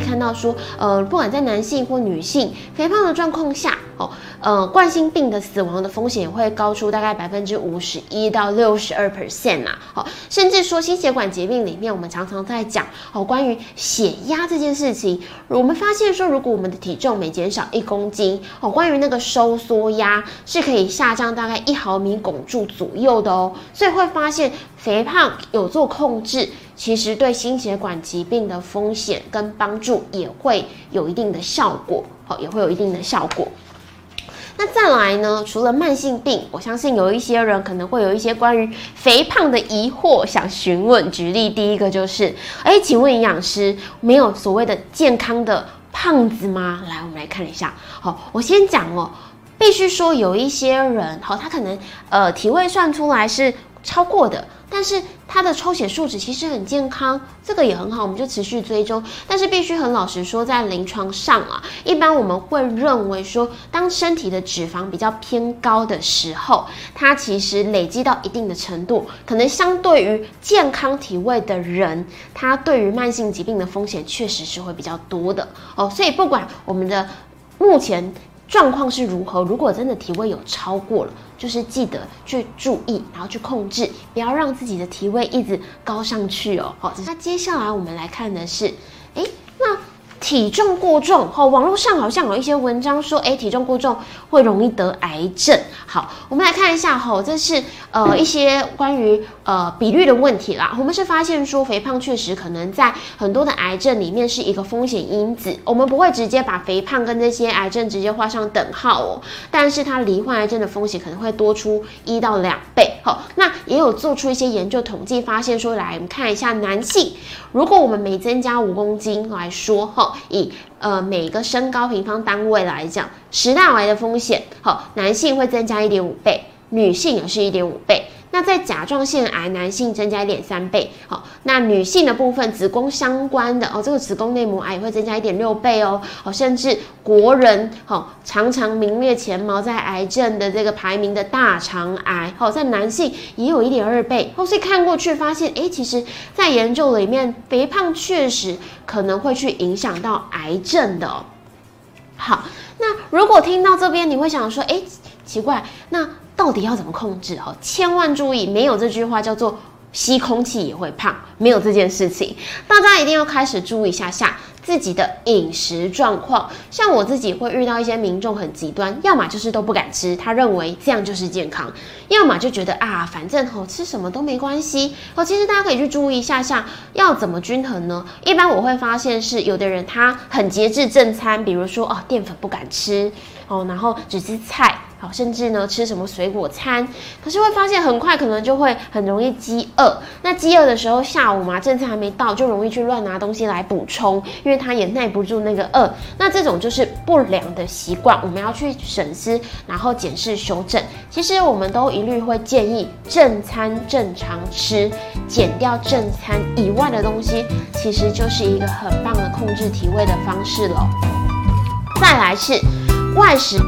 看到说，呃，不管在男性或女性肥胖的状况下，哦，呃，冠心病的死亡的风险会高出大概百分之五十一到六十二 percent 呐，好，甚至说心血管疾病里面，我们常常在讲哦，关于血压这件事情，我们发现说，如果我们的体重每减少一公斤，哦，关于那个收缩压是可以下降大概一毫米汞柱左右的哦，所以会发现肥胖有做控制。其实对心血管疾病的风险跟帮助也会有一定的效果，好，也会有一定的效果。那再来呢？除了慢性病，我相信有一些人可能会有一些关于肥胖的疑惑想询问。举例，第一个就是，哎，请问营养师，没有所谓的健康的胖子吗？来，我们来看一下。好，我先讲哦，必须说有一些人，好，他可能呃体位算出来是超过的。但是他的抽血数值其实很健康，这个也很好，我们就持续追踪。但是必须很老实说，在临床上啊，一般我们会认为说，当身体的脂肪比较偏高的时候，它其实累积到一定的程度，可能相对于健康体位的人，他对于慢性疾病的风险确实是会比较多的哦。所以不管我们的目前。状况是如何？如果真的体位有超过了，就是记得去注意，然后去控制，不要让自己的体位一直高上去哦。好，那接下来我们来看的是，哎，体重过重，哈，网络上好像有一些文章说，哎，体重过重会容易得癌症。好，我们来看一下，哈，这是呃一些关于呃比率的问题啦。我们是发现说，肥胖确实可能在很多的癌症里面是一个风险因子。我们不会直接把肥胖跟这些癌症直接画上等号哦，但是它罹患癌症的风险可能会多出一到两倍。好，那也有做出一些研究统计，发现说，来我们看一下男性，如果我们每增加五公斤来说，哈。以呃每个身高平方单位来讲，食道癌的风险，好，男性会增加一点五倍，女性也是一点五倍。在甲状腺癌，男性增加一点三倍，好，那女性的部分，子宫相关的哦，这个子宫内膜癌也会增加一点六倍哦，哦，甚至国人好常常名列前茅在癌症的这个排名的大肠癌，好，在男性也有一点二倍，哦，所以看过去发现，哎，其实在研究里面，肥胖确实可能会去影响到癌症的。好，那如果听到这边，你会想说，哎，奇怪，那。到底要怎么控制？哈，千万注意，没有这句话叫做吸空气也会胖，没有这件事情。大家一定要开始注意一下下自己的饮食状况。像我自己会遇到一些民众很极端，要么就是都不敢吃，他认为这样就是健康；要么就觉得啊，反正吼吃什么都没关系。哦，其实大家可以去注意一下下要怎么均衡呢？一般我会发现是有的人他很节制正餐，比如说哦淀粉不敢吃哦，然后只吃菜。好，甚至呢吃什么水果餐，可是会发现很快可能就会很容易饥饿。那饥饿的时候，下午嘛正餐还没到，就容易去乱拿东西来补充，因为他也耐不住那个饿。那这种就是不良的习惯，我们要去审思，然后检视修正。其实我们都一律会建议正餐正常吃，减掉正餐以外的东西，其实就是一个很棒的控制体位的方式了。再来是外食。